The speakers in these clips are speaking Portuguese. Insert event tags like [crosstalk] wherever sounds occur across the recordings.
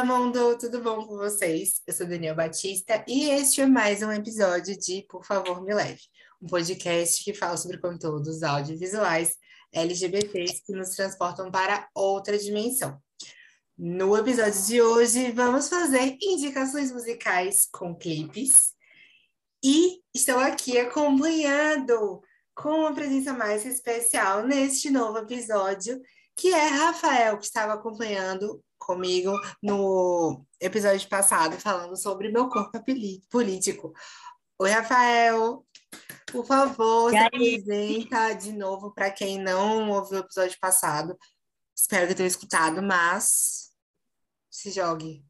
Olá, mundo, tudo bom com vocês? Eu sou Daniel Batista e este é mais um episódio de Por Favor Me Leve, um podcast que fala sobre conteúdos audiovisuais LGBTs que nos transportam para outra dimensão. No episódio de hoje, vamos fazer indicações musicais com clipes e estou aqui acompanhando com uma presença mais especial neste novo episódio, que é Rafael, que estava acompanhando comigo no episódio passado, falando sobre meu corpo político. Oi, Rafael. Por favor, se apresenta de novo para quem não ouviu o episódio passado. Espero que tenha escutado, mas se jogue.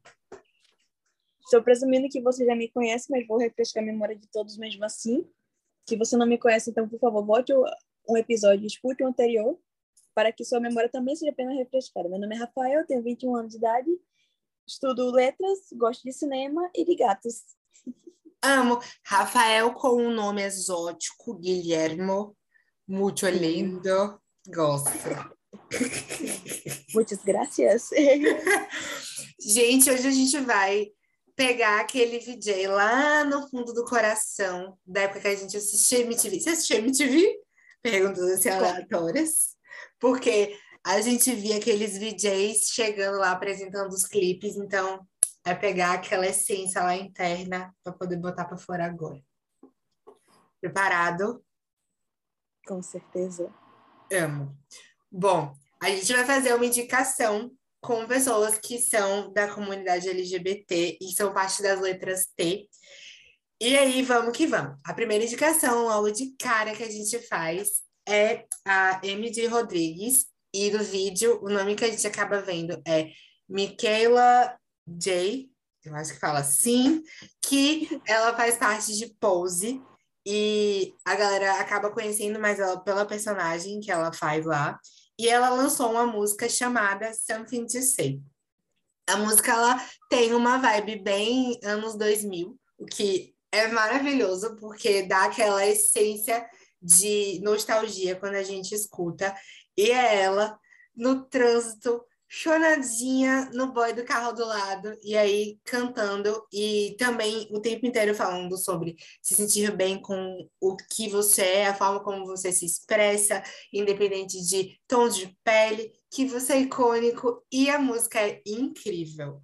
Estou presumindo que você já me conhece, mas vou refrescar a memória de todos mesmo assim. Se você não me conhece, então, por favor, volte um episódio, escute o anterior, para que sua memória também seja apenas refrescada. Meu nome é Rafael, tenho 21 anos de idade, estudo letras, gosto de cinema e de gatos. [laughs] Amo. Rafael com um nome exótico, Guilhermo, muito lindo. Gosto. [laughs] Muitas graças. [laughs] gente, hoje a gente vai pegar aquele VJ lá no fundo do coração, da época que a gente assistia MTV. Você assistia MTV? Perguntas assim aleatórias. Porque a gente via aqueles VJs chegando lá apresentando os clipes, então é pegar aquela essência lá interna para poder botar para fora agora. Preparado? Com certeza. Amo. Bom, a gente vai fazer uma indicação com pessoas que são da comunidade LGBT e são parte das letras T. E aí, vamos que vamos. A primeira indicação, logo de cara que a gente faz, é a MD Rodrigues. E do vídeo, o nome que a gente acaba vendo é Michaela J, eu acho que fala assim, que ela faz parte de Pose e a galera acaba conhecendo mais ela pela personagem que ela faz lá. E ela lançou uma música chamada Something to Say. A música ela tem uma vibe bem anos 2000, o que é maravilhoso porque dá aquela essência de nostalgia quando a gente escuta. E é ela no trânsito chonadinha no boy do carro do lado, e aí cantando, e também o tempo inteiro falando sobre se sentir bem com o que você é, a forma como você se expressa, independente de tons de pele, que você é icônico, e a música é incrível.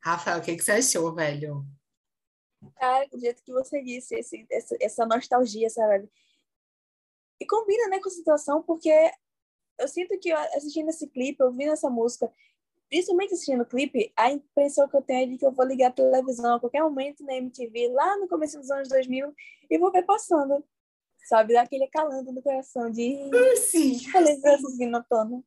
Rafael, o que, que você achou, velho? Cara, do jeito que você disse, esse, essa, essa nostalgia, sabe? E combina, né, com a situação, porque eu sinto que assistindo esse clipe, ouvindo essa música, principalmente assistindo o clipe, a impressão que eu tenho é de que eu vou ligar a televisão a qualquer momento na MTV, lá no começo dos anos 2000, e vou ver passando, sabe? Daquele calando no coração de... Sim. Felizes vindo à tona.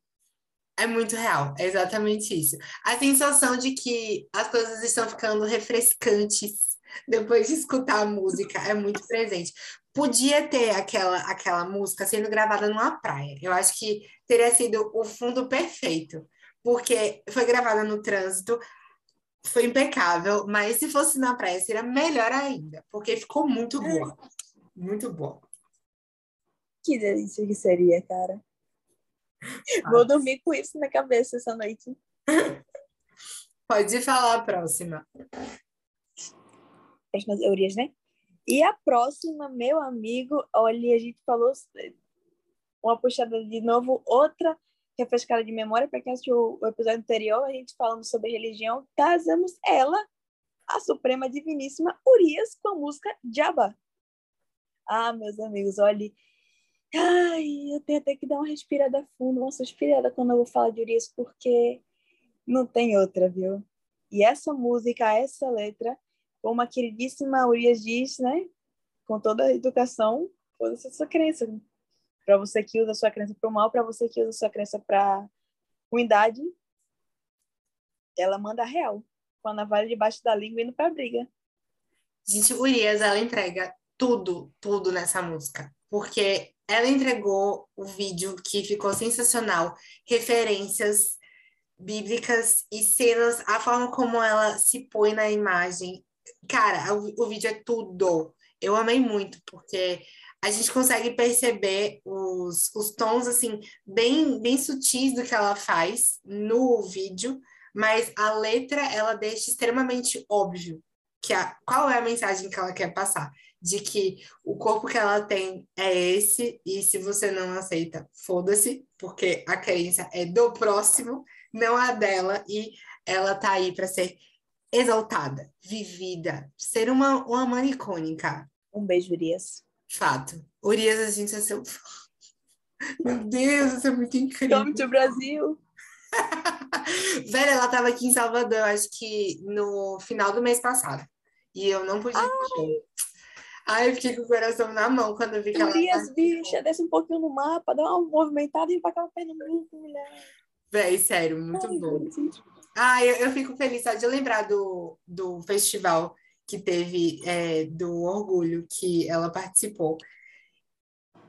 É muito real, é exatamente isso. A sensação de que as coisas estão ficando refrescantes depois de escutar a música é muito presente podia ter aquela, aquela música sendo gravada numa praia. Eu acho que teria sido o fundo perfeito, porque foi gravada no trânsito, foi impecável, mas se fosse na praia seria melhor ainda, porque ficou muito boa. Muito boa. Que delícia que seria, cara. Ah. [laughs] Vou dormir com isso na cabeça essa noite. [laughs] Pode falar a próxima. As teorias, né? E a próxima, meu amigo, olha, a gente falou uma puxada de novo, outra refrescada de memória, para quem assistiu o episódio anterior, a gente falando sobre religião, casamos ela, a Suprema Diviníssima Urias, com a música Jabba. Ah, meus amigos, olhe. Ai, eu tenho até que dar uma respirada fundo, uma suspirada quando eu vou falar de Urias, porque não tem outra, viu? E essa música, essa letra, como a queridíssima Urias diz, né? Com toda a educação, foda-se a sua crença. Para você que usa a sua crença para o mal, para você que usa a sua crença para ruindade, ela manda real, com a navalha debaixo da língua indo para briga. Gente, Urias, ela entrega tudo, tudo nessa música, porque ela entregou o vídeo que ficou sensacional, referências bíblicas e cenas, a forma como ela se põe na imagem, Cara, o, o vídeo é tudo. Eu amei muito, porque a gente consegue perceber os, os tons, assim, bem, bem sutis do que ela faz no vídeo, mas a letra ela deixa extremamente óbvio que a, qual é a mensagem que ela quer passar, de que o corpo que ela tem é esse e se você não aceita, foda-se, porque a crença é do próximo, não a dela e ela tá aí para ser exaltada, vivida, ser uma, uma mãe icônica. Um beijo, Urias. Fato. Urias, a gente é seu [laughs] Meu Deus, isso é muito incrível. Come to Brasil. [laughs] Velho, ela tava aqui em Salvador, acho que no final do mês passado. E eu não podia ir Ai, eu fiquei com o coração na mão quando eu vi que ela. Urias, bicha, desce um pouquinho no mapa, dá uma movimentada e vai aquela perna muito, mulher. Véi, sério, muito Ai, bom. Ah, eu, eu fico feliz só de lembrar do, do festival que teve é, do Orgulho, que ela participou.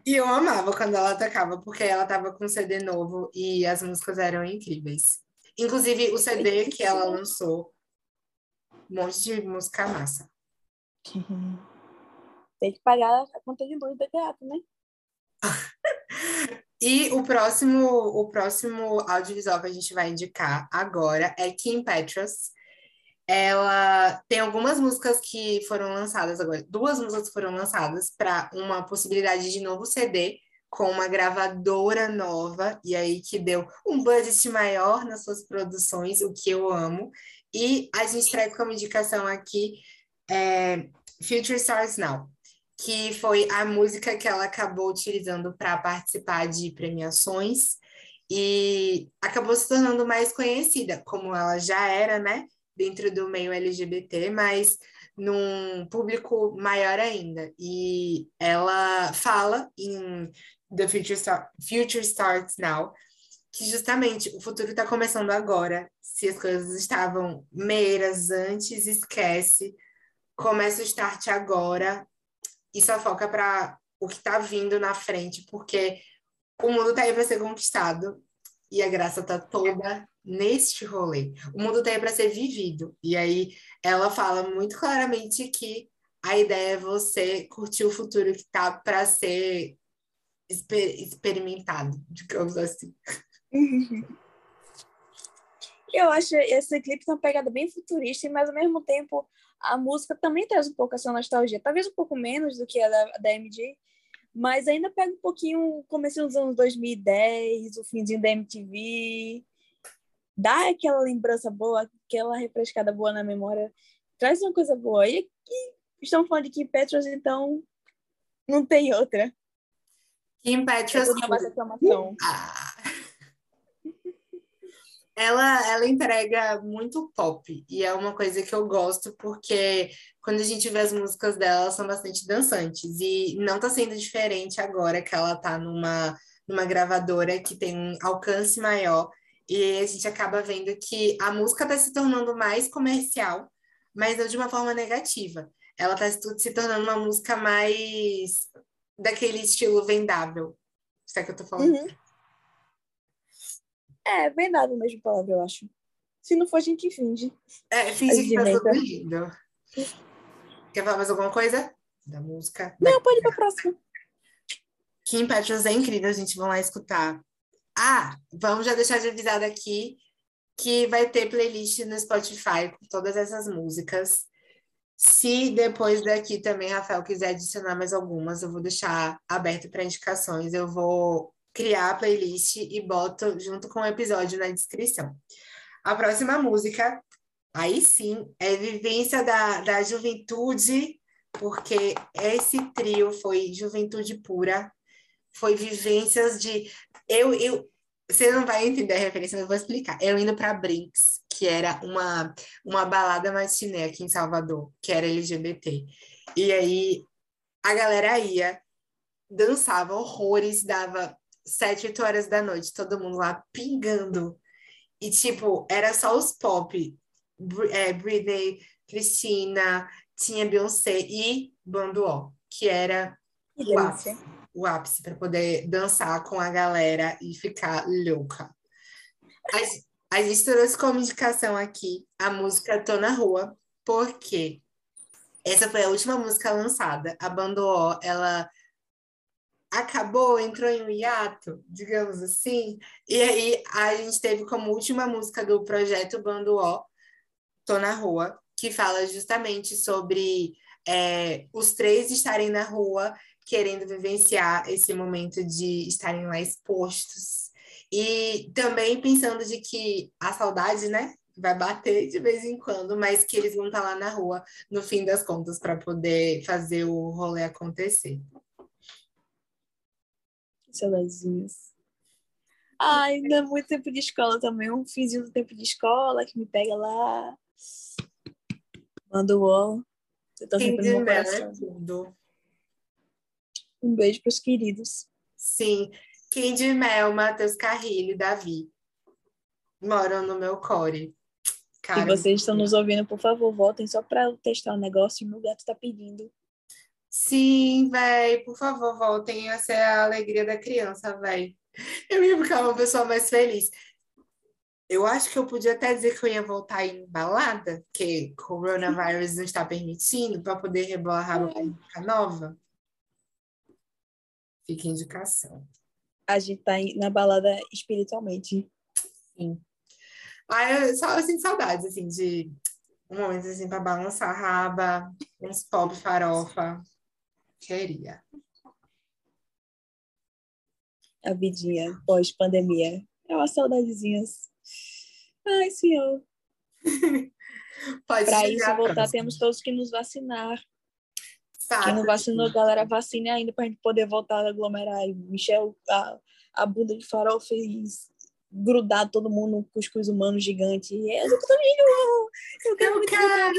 E eu amava quando ela tocava, porque ela tava com um CD novo e as músicas eram incríveis. Inclusive, o CD que ela lançou, um monte de música massa. Tem que pagar a conta de luz do teatro, né? [laughs] E o próximo, o próximo audiovisual que a gente vai indicar agora é Kim Petras. Ela tem algumas músicas que foram lançadas agora, duas músicas foram lançadas para uma possibilidade de novo CD com uma gravadora nova, e aí que deu um budget maior nas suas produções, o que eu amo. E a gente traz como indicação aqui é, Future Stars Now que foi a música que ela acabou utilizando para participar de premiações e acabou se tornando mais conhecida, como ela já era, né, dentro do meio LGBT, mas num público maior ainda. E ela fala em The Future, Star Future Starts Now, que justamente o futuro está começando agora. Se as coisas estavam meiras antes, esquece. Começa o start agora, e só foca para o que está vindo na frente, porque o mundo está aí para ser conquistado e a graça está toda neste rolê. O mundo está aí para ser vivido. E aí ela fala muito claramente que a ideia é você curtir o futuro que está para ser exper experimentado, digamos assim. [laughs] Eu acho esse clipe tem uma pegada bem futurista, mas ao mesmo tempo a música também traz um pouco essa nostalgia, talvez um pouco menos do que a da, da MJ, mas ainda pega um pouquinho o começo dos anos 2010, o finzinho da MTV, dá aquela lembrança boa, aquela refrescada boa na memória, traz uma coisa boa. E aqui estão falando de Kim Petras, então não tem outra. Kim Petras. Ah ela, ela entrega muito pop, e é uma coisa que eu gosto, porque quando a gente vê as músicas dela, elas são bastante dançantes, e não tá sendo diferente agora que ela tá numa, numa gravadora que tem um alcance maior, e a gente acaba vendo que a música tá se tornando mais comercial, mas não de uma forma negativa. Ela tá se tornando uma música mais daquele estilo vendável. Sabe o que eu tô falando? Uhum. É, bem dado a mesma palavra, eu acho. Se não for, a gente finge. É, finge que tá tudo lindo. Quer falar mais alguma coisa? Da música? Não, pode ir pra próxima. Kim Petras é incrível, a gente vai lá escutar. Ah, vamos já deixar de avisar aqui que vai ter playlist no Spotify com todas essas músicas. Se depois daqui também, Rafael, quiser adicionar mais algumas, eu vou deixar aberto para indicações. Eu vou criar a playlist e boto junto com o episódio na descrição. A próxima música, aí sim, é Vivência da, da Juventude, porque esse trio foi juventude pura, foi vivências de. Eu, eu, você não vai entender a referência, mas eu vou explicar. Eu indo para Brinks, que era uma, uma balada matiné aqui em Salvador, que era LGBT. E aí a galera ia, dançava horrores, dava sete, oito horas da noite, todo mundo lá pingando. E, tipo, era só os pop. É, Britney, Cristina, tinha Beyoncé e Bando O, que era o ápice, o ápice para poder dançar com a galera e ficar louca. A, a gente trouxe como indicação aqui a música Tô na Rua, porque essa foi a última música lançada. A Bando O, ela acabou, entrou em um hiato, digamos assim. E aí a gente teve como última música do projeto Bando O, Tô na Rua, que fala justamente sobre é, os três estarem na rua querendo vivenciar esse momento de estarem lá expostos. E também pensando de que a saudade, né, vai bater de vez em quando, mas que eles vão estar lá na rua no fim das contas para poder fazer o rolê acontecer. Saudadezinhas. Ai, ainda muito tempo de escola também. Um fizinho do tempo de escola que me pega lá. Manda o ó. Eu tô sempre no meu coração. Tudo. Um beijo para os queridos. Sim. Candy Mel, Matheus Carrilho e Davi moram no meu core. Se vocês estão nos ouvindo, por favor, voltem só para testar o um negócio e meu gato está pedindo. Sim, véi, por favor, voltem. Essa é a alegria da criança, véi. Eu ia ficar uma pessoa mais feliz. Eu acho que eu podia até dizer que eu ia voltar em balada, que coronavírus não está permitindo, para poder rebolar a raba para ficar nova. Fica indicação. A gente tá na balada espiritualmente. Sim. Ah, eu só eu sinto saudades, assim, de um momento assim para balançar a raba, uns pop farofa. Queria. A vidinha pós-pandemia. É uma saudadezinhas. Ai, senhor. [laughs] Para isso voltar, temos todos que nos vacinar. Fato. Quem não vacinou, galera, vacine ainda para a gente poder voltar a aglomerar. E Michel, a, a bunda de farol fez grudar todo mundo no cuscuz humano gigante. Eu, eu quero eu quero.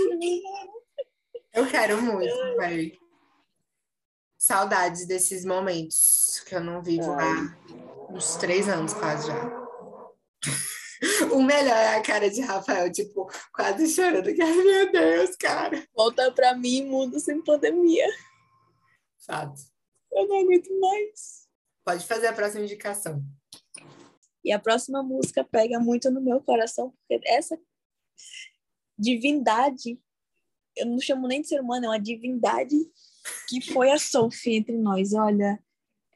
Eu quero muito, velho. Saudades desses momentos que eu não vivo há uns três anos quase já. [laughs] O melhor é a cara de Rafael, tipo, quase chorando. Que, [laughs] ai, meu Deus, cara. Volta pra mim, mundo sem pandemia. Fato. Eu não aguento mais. Pode fazer a próxima indicação. E a próxima música pega muito no meu coração, porque essa divindade, eu não chamo nem de ser humano, é uma divindade que foi a Sophie entre nós. Olha,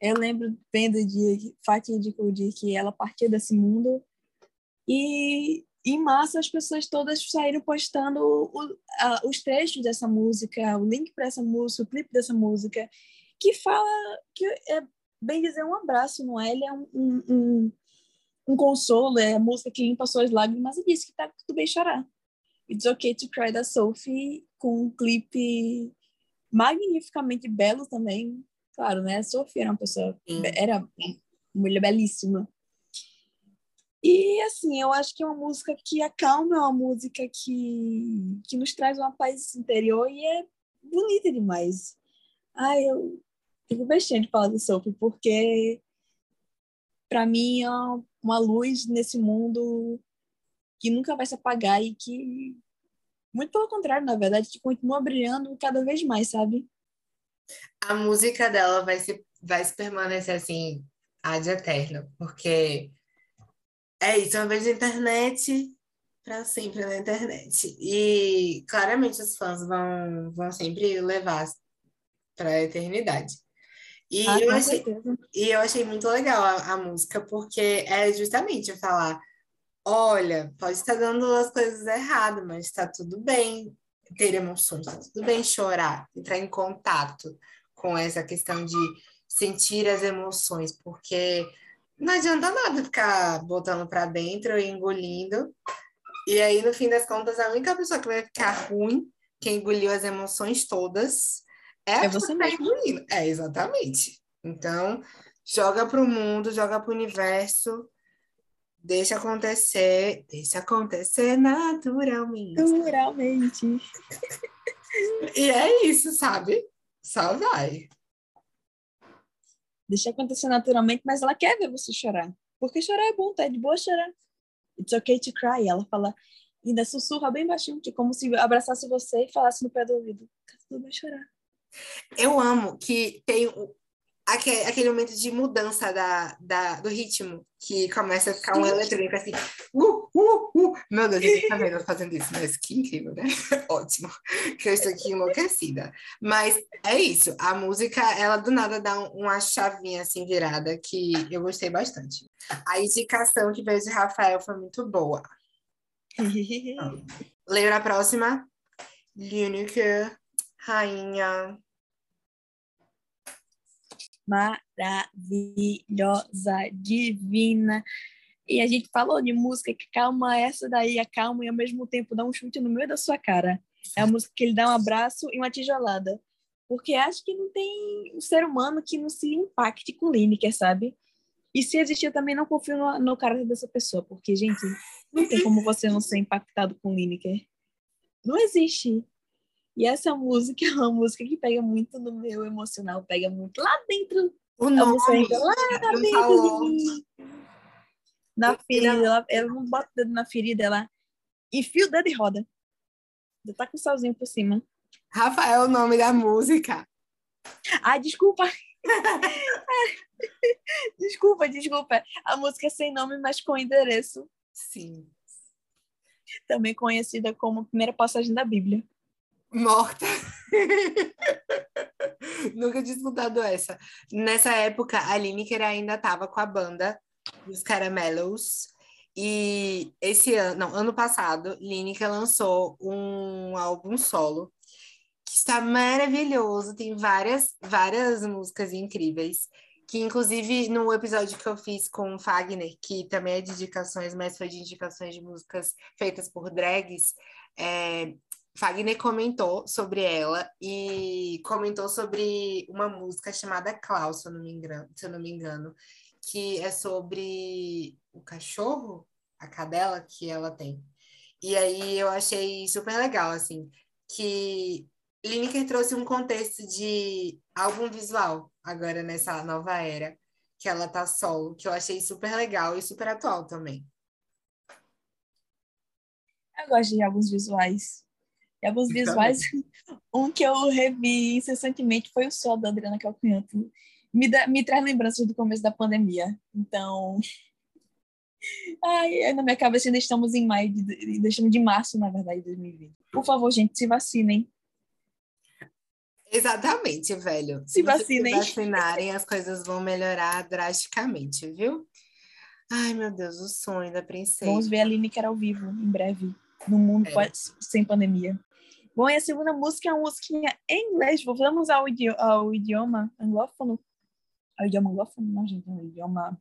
eu lembro bem do dia fatídico dia que ela partiu desse mundo e em massa as pessoas todas saíram postando o, a, os trechos dessa música, o link para essa música, o clipe dessa música, que fala que é bem dizer um abraço, não é? Ele é um, um, um consolo, é a música que limpa suas lágrimas e diz que tá tudo bem chorar. It's Okay to Cry da Sophie, com um clipe magnificamente belo também. Claro, né? A Sophie era uma pessoa, era uma mulher belíssima. E assim, eu acho que é uma música que acalma, é uma música que, que nos traz uma paz interior e é bonita demais. Ai, eu fico bestinha de falar de Sophie, porque para mim é uma luz nesse mundo que nunca vai se apagar e que, muito pelo contrário, na verdade, que continua brilhando cada vez mais, sabe? A música dela vai se, vai se permanecer assim, ad eterno, porque é isso, uma vez na internet, para sempre na internet. E claramente os fãs vão, vão sempre levar para a eternidade. E, ah, eu achei, e eu achei muito legal a, a, música, porque é justamente falar: olha, pode estar dando as coisas erradas, mas está tudo bem ter emoções, está tudo bem chorar, entrar em contato com essa questão de sentir as emoções, porque não adianta nada ficar botando para dentro e engolindo. E aí, no fim das contas, a única pessoa que vai ficar ruim, que engoliu as emoções todas, é, é você tá mesmo. Engolindo. É, exatamente. Então, joga para o mundo, joga para o universo, deixa acontecer, deixa acontecer naturalmente. Naturalmente. [laughs] e é isso, sabe? Só vai deixa acontecer naturalmente, mas ela quer ver você chorar. Porque chorar é bom, tá? É de boa chorar. It's okay to cry. Ela fala, ainda sussurra bem baixinho, que como se abraçasse você e falasse no pé do ouvido. Tá tudo bem chorar. Eu amo que tem aquele, aquele momento de mudança da, da, do ritmo, que começa a ficar um eletrônico assim, uh, uh, uh, meu Deus, ninguém tá vendo eu fazendo isso, mas que incrível, né? [laughs] Ótimo, que eu estou aqui enlouquecida. Mas é isso, a música, ela do nada dá uma chavinha assim virada que eu gostei bastante. A indicação que veio de Rafael foi muito boa. [laughs] Lembra a próxima? Lineker, rainha. Maravilhosa, divina. E a gente falou de música que calma essa daí, acalma e ao mesmo tempo dá um chute no meio da sua cara. É a música que ele dá um abraço e uma tijolada. Porque acho que não tem um ser humano que não se impacte com Lineker, sabe? E se existir, eu também não confio no, no caráter dessa pessoa, porque, gente, não tem como você não ser impactado com Lineker. Não existe. E essa música [laughs] é uma música que pega muito no meu emocional, pega muito lá dentro. O nome, lá dentro falou. de mim. Na ferida, ela, ela não bota o dedo na ferida, ela enfia o dedo e roda. Já tá com o salzinho por cima. Rafael é o nome da música. Ai, desculpa. [laughs] desculpa, desculpa. A música é sem nome, mas com endereço. Sim. Também conhecida como Primeira Passagem da Bíblia. Morta. [laughs] Nunca tinha escutado essa. Nessa época, a Lineker ainda estava com a banda dos Caramelos. E esse ano, não, ano passado, Lineker lançou um álbum solo que está maravilhoso, tem várias, várias músicas incríveis. Que, inclusive, no episódio que eu fiz com o Fagner, que também é de indicações, mas foi de indicações de músicas feitas por drags, é, Fagner comentou sobre ela e comentou sobre uma música chamada Klaus, se eu não me engano, se eu não me engano que é sobre o cachorro, a cadela que ela tem. E aí eu achei super legal, assim, que Lineker trouxe um contexto de álbum visual agora nessa nova era, que ela tá solo, que eu achei super legal e super atual também. Eu gosto de álbuns visuais. E alguns visuais, [laughs] um que eu revi incessantemente foi o sol da Adriana Calcanhoto. Me, dá, me traz lembranças do começo da pandemia. Então, [laughs] Ai, na minha cabeça ainda estamos em maio, de, estamos de março, na verdade, de 2020. Por favor, gente, se vacinem. Exatamente, velho. Se, se vacinem. Se vacinarem, as coisas vão melhorar drasticamente, viu? Ai, meu Deus, o sonho da princesa. Vamos ver a Lineker ao vivo, em breve, no mundo é. sem pandemia. Bom, e a segunda música é uma musiquinha em inglês. Vamos ao, idi ao idioma anglófono. Ao idioma anglófono? Não, gente, é um idioma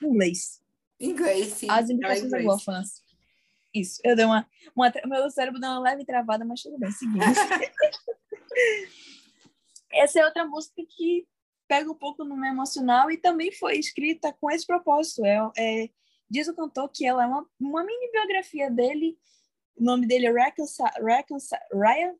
inglês. Inglês, sim. As indicações anglófonas. Isso, eu dei uma, uma. Meu cérebro deu uma leve travada, mas tudo bem, seguimos. [laughs] Essa é outra música que pega um pouco no meu emocional e também foi escrita com esse propósito. É, é, diz o cantor que ela é uma, uma mini biografia dele. O nome dele é Reconcil Ryan,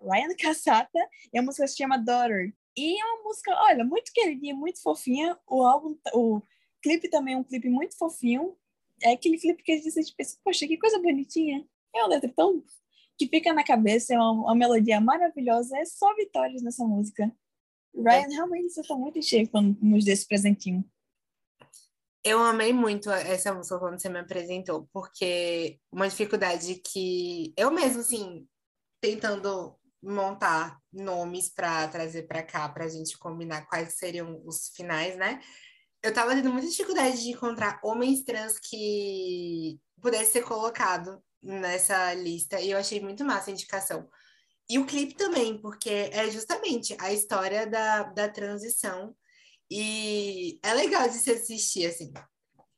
Ryan Cassata e a música se chama Daughter. E é uma música, olha, muito queridinha, muito fofinha. O álbum, o clipe também é um clipe muito fofinho. É aquele clipe que a gente pensa, poxa, que coisa bonitinha. É uma letra tão que fica na cabeça, é uma, uma melodia maravilhosa, é só vitórias nessa música. Ryan é. realmente você tá muito cheio quando nos deu esse presentinho. Eu amei muito essa música quando você me apresentou, porque uma dificuldade que eu mesmo, assim, tentando montar nomes para trazer para cá, para a gente combinar quais seriam os finais, né? Eu tava tendo muita dificuldade de encontrar homens trans que pudesse ser colocado nessa lista e eu achei muito massa a indicação. E o clipe também, porque é justamente a história da, da transição e é legal de se assistir, assim.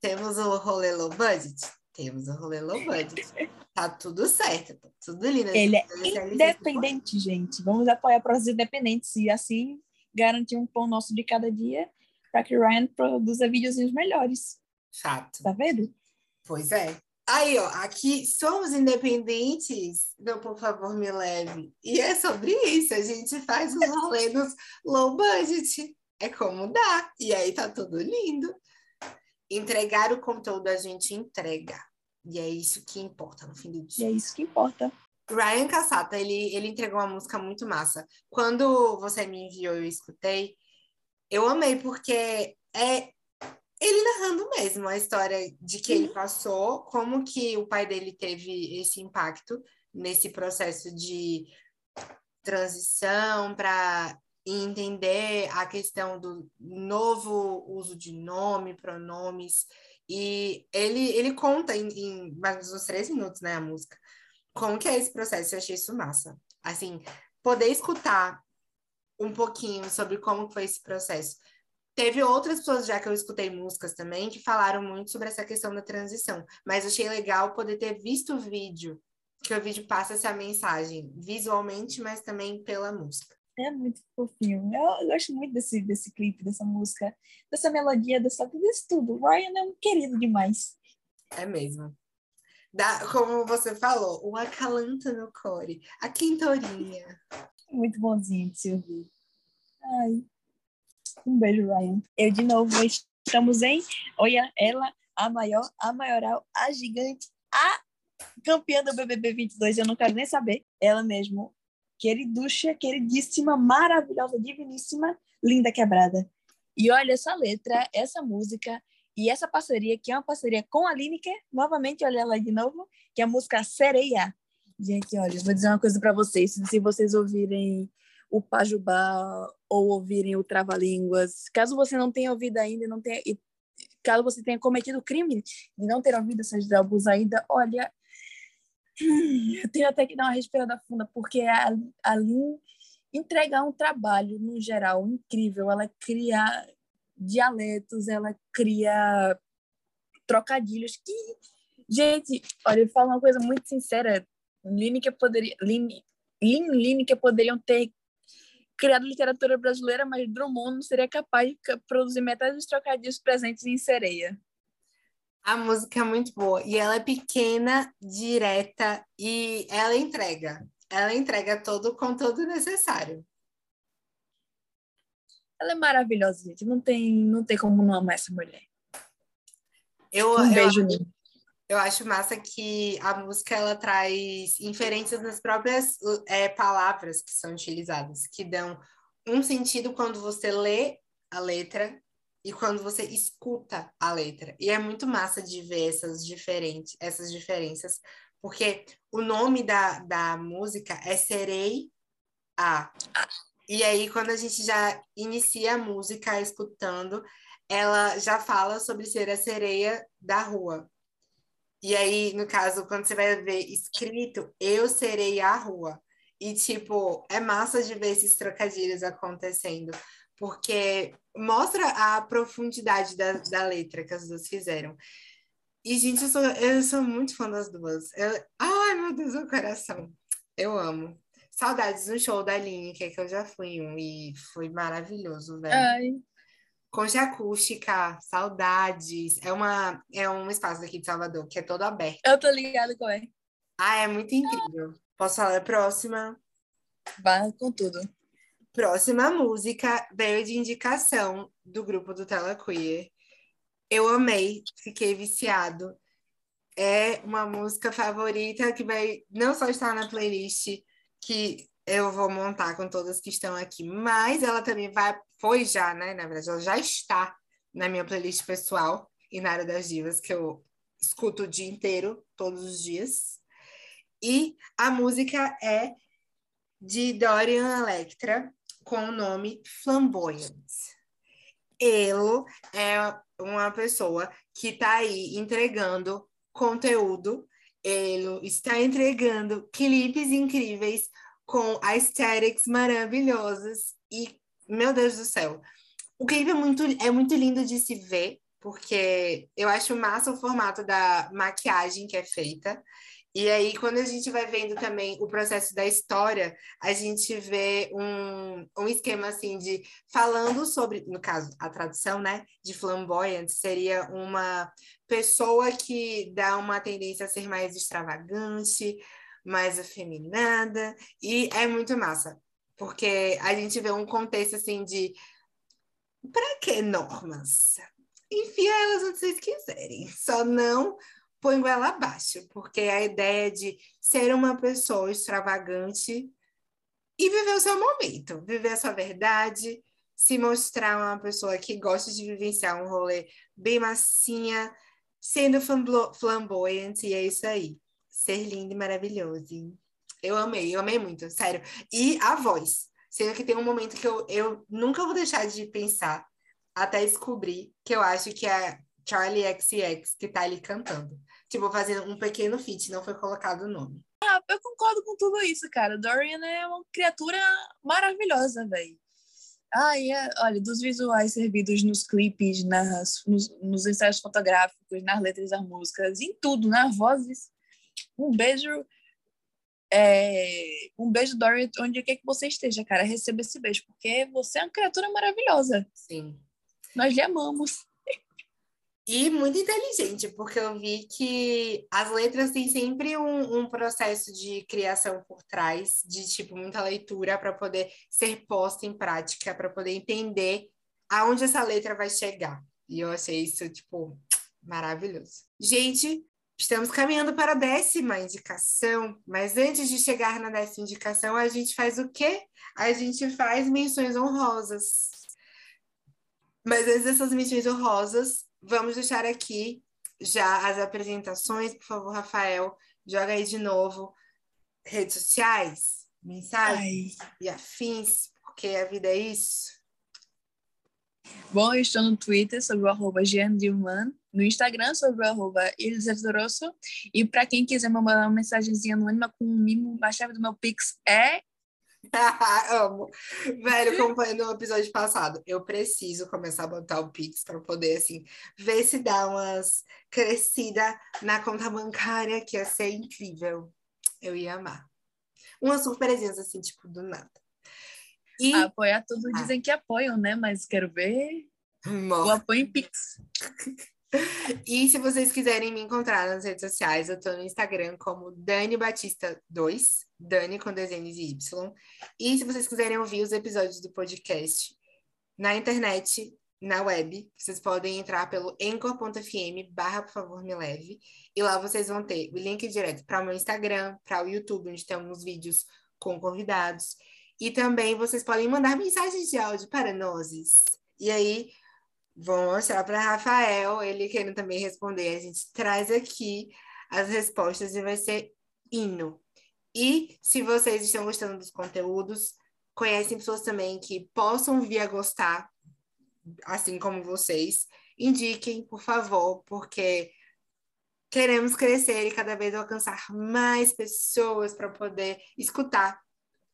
Temos o rolê low budget? Temos o rolê low budget. Tá tudo certo, tá tudo lindo. Ele é independente, gente. Vamos apoiar projetos independentes e assim garantir um pão nosso de cada dia para que o Ryan produza videozinhos melhores. Chato. Tá vendo? Pois é. Aí, ó, aqui somos independentes, então, por favor, me leve. E é sobre isso, a gente faz os rolê low budget. É como dá. E aí tá tudo lindo. Entregar o conteúdo a gente entrega. E é isso que importa no fim do dia. E é isso que importa. Ryan Cassata, ele, ele entregou uma música muito massa. Quando você me enviou, eu escutei. Eu amei, porque é ele narrando mesmo a história de que ele passou, como que o pai dele teve esse impacto nesse processo de transição para entender a questão do novo uso de nome, pronomes. E ele, ele conta em, em mais uns três minutos, né, a música, como que é esse processo. Eu achei isso massa. Assim, poder escutar um pouquinho sobre como foi esse processo. Teve outras pessoas, já que eu escutei músicas também, que falaram muito sobre essa questão da transição. Mas achei legal poder ter visto o vídeo, que o vídeo passa essa mensagem visualmente, mas também pela música. É muito fofinho. Eu, eu gosto muito desse, desse clipe, dessa música, dessa melodia, dessa, desse tudo. O Ryan é um querido demais. É mesmo. Da, como você falou, o acalanto no core, a quintorinha. Muito bonzinho de se ouvir. Ai. Um beijo, Ryan. Eu de novo estamos em Olha ela, a maior, a maioral, a gigante, a campeã do BBB 22. Eu não quero nem saber. Ela mesmo, queriducha, queridíssima, maravilhosa, diviníssima, linda quebrada. E olha essa letra, essa música e essa parceria, que é uma parceria com a Lineker, novamente, olha ela de novo, que é a música Sereia. Gente, olha, vou dizer uma coisa para vocês, se vocês ouvirem o Pajubá ou ouvirem o Trava-Línguas, caso você não tenha ouvido ainda, não tenha, e caso você tenha cometido crime e não ter ouvido essas álbuns ainda, olha, eu tenho até que dar uma respirada funda, porque a, a Lin entrega um trabalho, no geral, incrível. Ela cria dialetos, ela cria trocadilhos que, gente, olha, eu falo uma coisa muito sincera, Lineker poderia, Lin, Lin Lineker poderiam ter criado literatura brasileira, mas Drummond não seria capaz de produzir metade dos trocadilhos presentes em Sereia. A música é muito boa e ela é pequena, direta e ela entrega. Ela entrega todo o conteúdo necessário. Ela é maravilhosa, gente. Não tem, não tem como não amar essa mulher. Eu, um beijo, eu, eu acho massa que a música ela traz inferências nas próprias é, palavras que são utilizadas, que dão um sentido quando você lê a letra e quando você escuta a letra. E é muito massa de ver essas, diferentes, essas diferenças, porque o nome da, da música é Serei A. E aí, quando a gente já inicia a música escutando, ela já fala sobre ser a sereia da rua. E aí, no caso, quando você vai ver escrito, eu serei a rua. E, tipo, é massa de ver esses trocadilhos acontecendo porque mostra a profundidade da, da letra que as duas fizeram. E, gente, eu sou, eu sou muito fã das duas. Eu, ai, meu Deus, meu coração. Eu amo. Saudades do show da Aline, que, é que eu já fui um, e foi maravilhoso, velho. Ai. Concha acústica, saudades. É, uma, é um espaço aqui de Salvador que é todo aberto. Eu tô ligada com ele. Ah, é muito incrível. Posso falar a próxima? Vai com tudo. Próxima música veio de indicação do grupo do Tela Queer. Eu amei, fiquei viciado. É uma música favorita que vai não só estar na playlist que eu vou montar com todas que estão aqui, mas ela também vai, foi já, né? Na verdade, ela já está na minha playlist pessoal e na área das divas, que eu escuto o dia inteiro, todos os dias. E a música é de Dorian Electra, com o nome Flamboyant. Elo é uma pessoa que está aí entregando conteúdo, ele está entregando clipes incríveis com aesthetics maravilhosas e, meu Deus do céu, o clipe é muito, é muito lindo de se ver, porque eu acho massa o formato da maquiagem que é feita. E aí, quando a gente vai vendo também o processo da história, a gente vê um, um esquema assim de falando sobre, no caso, a tradução, né, de flamboyant seria uma pessoa que dá uma tendência a ser mais extravagante, mais afeminada, e é muito massa, porque a gente vê um contexto assim de para que normas? Enfia elas onde vocês quiserem, só não põe goela abaixo, porque a ideia de ser uma pessoa extravagante e viver o seu momento, viver a sua verdade, se mostrar uma pessoa que gosta de vivenciar um rolê bem massinha, sendo flamboyante, e é isso aí. Ser lindo e maravilhoso. Eu amei, eu amei muito, sério. E a voz. Sendo que tem um momento que eu, eu nunca vou deixar de pensar até descobrir que eu acho que é Charlie XX que tá ali cantando. Tipo, fazendo um pequeno feat, não foi colocado o nome. Ah, eu concordo com tudo isso, cara. Dorian é uma criatura maravilhosa, velho. Ah, é, olha, dos visuais servidos nos clipes, nas, nos, nos ensaios fotográficos, nas letras das músicas, em tudo, nas vozes. Um beijo é, um beijo, Dorian, onde quer que você esteja, cara. Receba esse beijo, porque você é uma criatura maravilhosa. Sim. Nós lhe amamos. E muito inteligente, porque eu vi que as letras têm sempre um, um processo de criação por trás, de tipo, muita leitura para poder ser posta em prática, para poder entender aonde essa letra vai chegar. E eu achei isso, tipo, maravilhoso. Gente, Estamos caminhando para a décima indicação, mas antes de chegar na décima indicação, a gente faz o quê? A gente faz menções honrosas. Mas antes dessas menções honrosas, vamos deixar aqui já as apresentações. Por favor, Rafael, joga aí de novo redes sociais, mensagens Ai. e afins, porque a vida é isso. Bom, eu estou no Twitter sobre o arroba Dilman, no Instagram sobre o arroba Rosso, e para quem quiser me mandar uma mensagenzinha anônima com um mimo, a chave do meu Pix é... [laughs] Amo. Velho, como foi no episódio passado, eu preciso começar a botar o Pix para poder, assim, ver se dá umas crescida na conta bancária, que ia ser incrível. Eu ia amar. Umas surpresinhas, assim, tipo, do nada. E... Apoiar tudo ah. dizem que apoiam, né? Mas quero ver o apoio em Pix. [laughs] E se vocês quiserem me encontrar nas redes sociais, eu tô no Instagram como Dani Batista 2, Dani com desenhos e Y. E se vocês quiserem ouvir os episódios do podcast na internet, na web, vocês podem entrar pelo encor.fm barra, por favor, me leve. E lá vocês vão ter o link direto para o meu Instagram, para o YouTube, onde tem alguns vídeos com convidados. E também vocês podem mandar mensagens de áudio para nós. E aí, vou mostrar para Rafael, ele querendo também responder. A gente traz aqui as respostas e vai ser hino. E se vocês estão gostando dos conteúdos, conhecem pessoas também que possam vir a gostar, assim como vocês, indiquem, por favor, porque queremos crescer e cada vez alcançar mais pessoas para poder escutar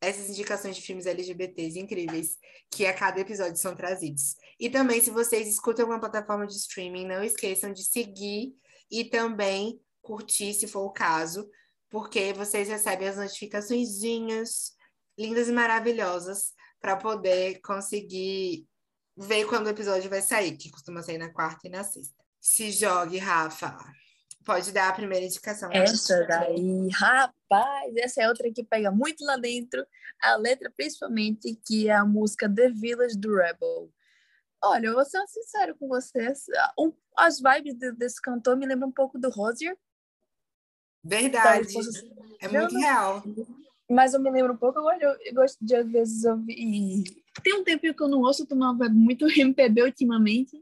essas indicações de filmes LGBTs incríveis que a cada episódio são trazidos. E também, se vocês escutam uma plataforma de streaming, não esqueçam de seguir e também curtir, se for o caso, porque vocês recebem as notificações lindas e maravilhosas para poder conseguir ver quando o episódio vai sair, que costuma sair na quarta e na sexta. Se jogue, Rafa. Pode dar a primeira indicação. Essa daí, rapaz, essa é outra que pega muito lá dentro, a letra principalmente, que é a música The Village do Rebel. Olha, eu vou ser sincero com vocês, as vibes de, desse cantor me lembram um pouco do Rosier. Verdade, é muito real. Mas eu me lembro um pouco, eu gosto, eu gosto de às vezes ouvir... Tem um tempo que eu não ouço, eu tomava muito [laughs] MPB ultimamente,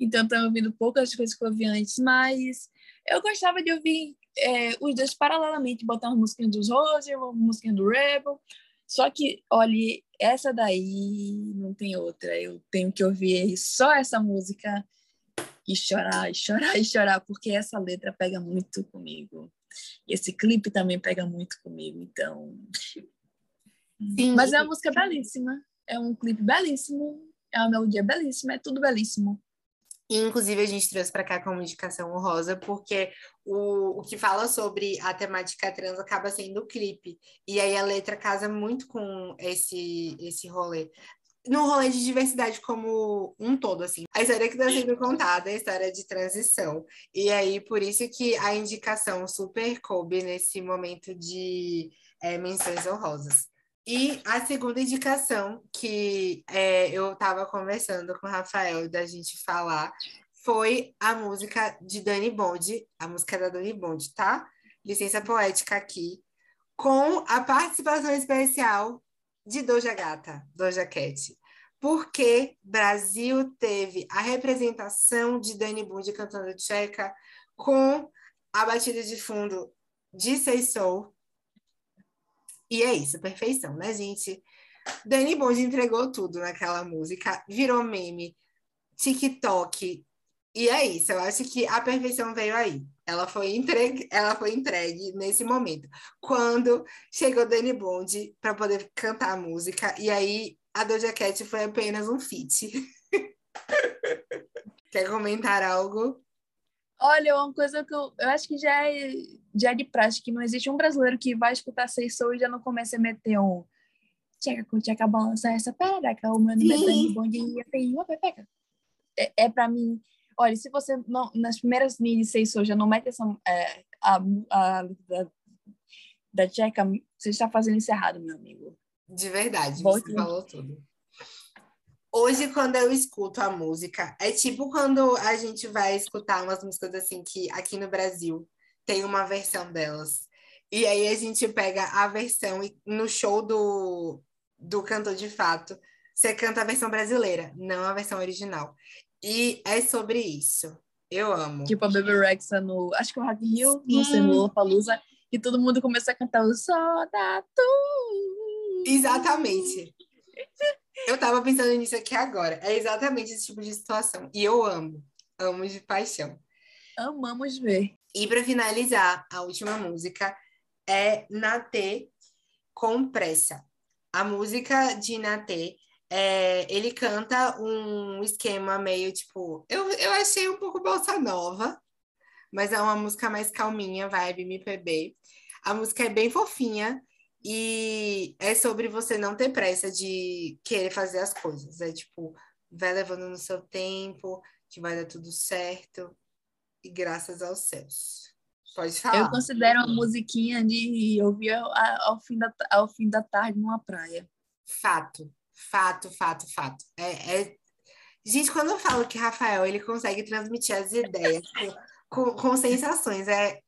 então estou ouvindo poucas coisas que eu ouvi antes, mas eu gostava de ouvir é, os dois paralelamente, botar uma música dos Rose, uma música do Rebel. Só que, olha, essa daí não tem outra. Eu tenho que ouvir só essa música e chorar, e chorar, [laughs] e chorar, porque essa letra pega muito comigo. E esse clipe também pega muito comigo, então. Sim. Mas é uma música belíssima, é um clipe belíssimo, é uma melodia belíssima, é tudo belíssimo. E, inclusive, a gente trouxe para cá como indicação honrosa, porque o, o que fala sobre a temática trans acaba sendo o clipe. E aí a letra casa muito com esse, esse rolê. No rolê de diversidade como um todo, assim. A história que está sendo contada é a história de transição. E aí, por isso que a indicação super coube nesse momento de é, menções honrosas. E a segunda indicação que é, eu estava conversando com o Rafael da gente falar foi a música de Dani Bond, a música da Dani Bond, tá? Licença poética aqui, com a participação especial de Doja Gata, Doja Cat. porque Brasil teve a representação de Dani Bund cantando tcheca com a batida de fundo de Sei Soul. E é isso, perfeição, né, gente? Dani Bond entregou tudo naquela música, virou meme, TikTok. E é isso, eu acho que a perfeição veio aí. Ela foi entregue, ela foi entregue nesse momento. Quando chegou Dani Bond para poder cantar a música, e aí a Doja Cat foi apenas um feat. [laughs] Quer comentar algo? Olha, uma coisa que eu, eu acho que já é, já é de prática, que não existe um brasileiro que vai escutar Seis Soul e já não começa a meter um tcheca com tcheca balança essa perereca, o meu nome é Dani Bom Dia, tem uma pepeca. É, é pra mim, olha, se você não, nas primeiras mídias Seis já não mete essa, é, a, a, da, da você está fazendo isso errado, meu amigo. De verdade, Volte. você falou tudo. Hoje, quando eu escuto a música, é tipo quando a gente vai escutar umas músicas assim que aqui no Brasil tem uma versão delas. E aí a gente pega a versão e no show do, do cantor de fato, você canta a versão brasileira, não a versão original. E é sobre isso. Eu amo. Tipo a Baby Rexa no. Acho que o Rock Hill, não sei, no Lollapalooza. E todo mundo começa a cantar o Só da Tu. Exatamente. Eu tava pensando nisso aqui agora. É exatamente esse tipo de situação. E eu amo. Amo de paixão. Amamos ver. E para finalizar, a última música é Natê com pressa. A música de Natê, é, ele canta um esquema meio tipo. Eu, eu achei um pouco bossa nova, mas é uma música mais calminha, vibe MPB. A música é bem fofinha e é sobre você não ter pressa de querer fazer as coisas. É tipo, vai levando no seu tempo, que vai dar tudo certo. E graças aos céus. Pode falar. Eu considero uma musiquinha de ouvir ao, fim da, ao fim da tarde numa praia. Fato, fato, fato, fato. É, é... Gente, quando eu falo que Rafael ele consegue transmitir as ideias com, com sensações, é,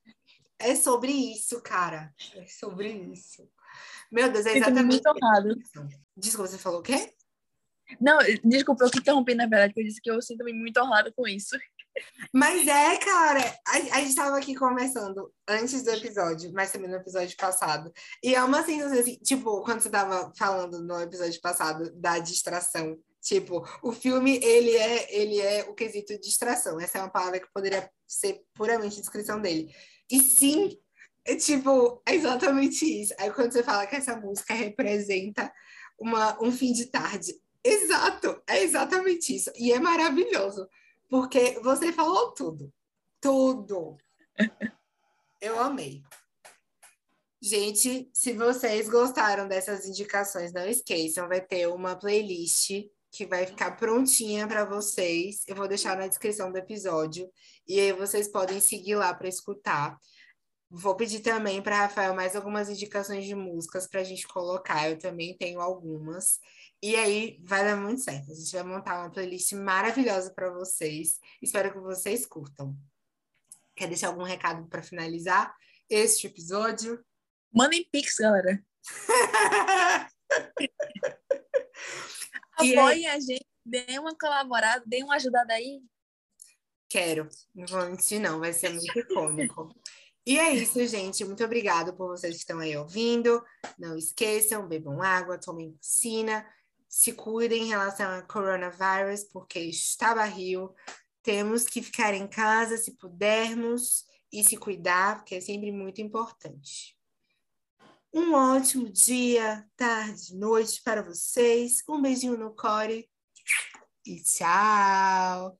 é sobre isso, cara. É sobre isso. Meu Deus, é exatamente. muito honrado. Desculpa, você falou o quê? Não, desculpa, eu que interrompi, na verdade, porque eu disse que eu sinto-me muito honrado com isso. Mas é, cara, a, a gente estava aqui conversando antes do episódio, mas também no episódio passado. E é uma sensação assim, tipo, quando você estava falando no episódio passado da distração. Tipo, o filme, ele é, ele é o quesito distração. Essa é uma palavra que poderia ser puramente descrição dele. E sim, é tipo, é exatamente isso. Aí quando você fala que essa música representa uma, um fim de tarde, exato, é exatamente isso. E é maravilhoso, porque você falou tudo. Tudo. Eu amei. Gente, se vocês gostaram dessas indicações, não esqueçam, vai ter uma playlist que vai ficar prontinha para vocês. Eu vou deixar na descrição do episódio e aí vocês podem seguir lá para escutar. Vou pedir também para Rafael mais algumas indicações de músicas para a gente colocar. Eu também tenho algumas. E aí vai dar muito certo. A gente vai montar uma playlist maravilhosa para vocês. Espero que vocês curtam. Quer deixar algum recado para finalizar este episódio? Mandem pix, galera. [laughs] Apoiem a gente, deem uma colaborada, deem uma ajudada aí. Quero. Não vou mentir, não. Vai ser muito icônico. E é isso, gente. Muito obrigada por vocês que estão aí ouvindo. Não esqueçam, bebam água, tomem vacina, se cuidem em relação ao coronavírus, porque está barril. Temos que ficar em casa se pudermos e se cuidar, porque é sempre muito importante. Um ótimo dia, tarde, noite para vocês. Um beijinho no core e tchau!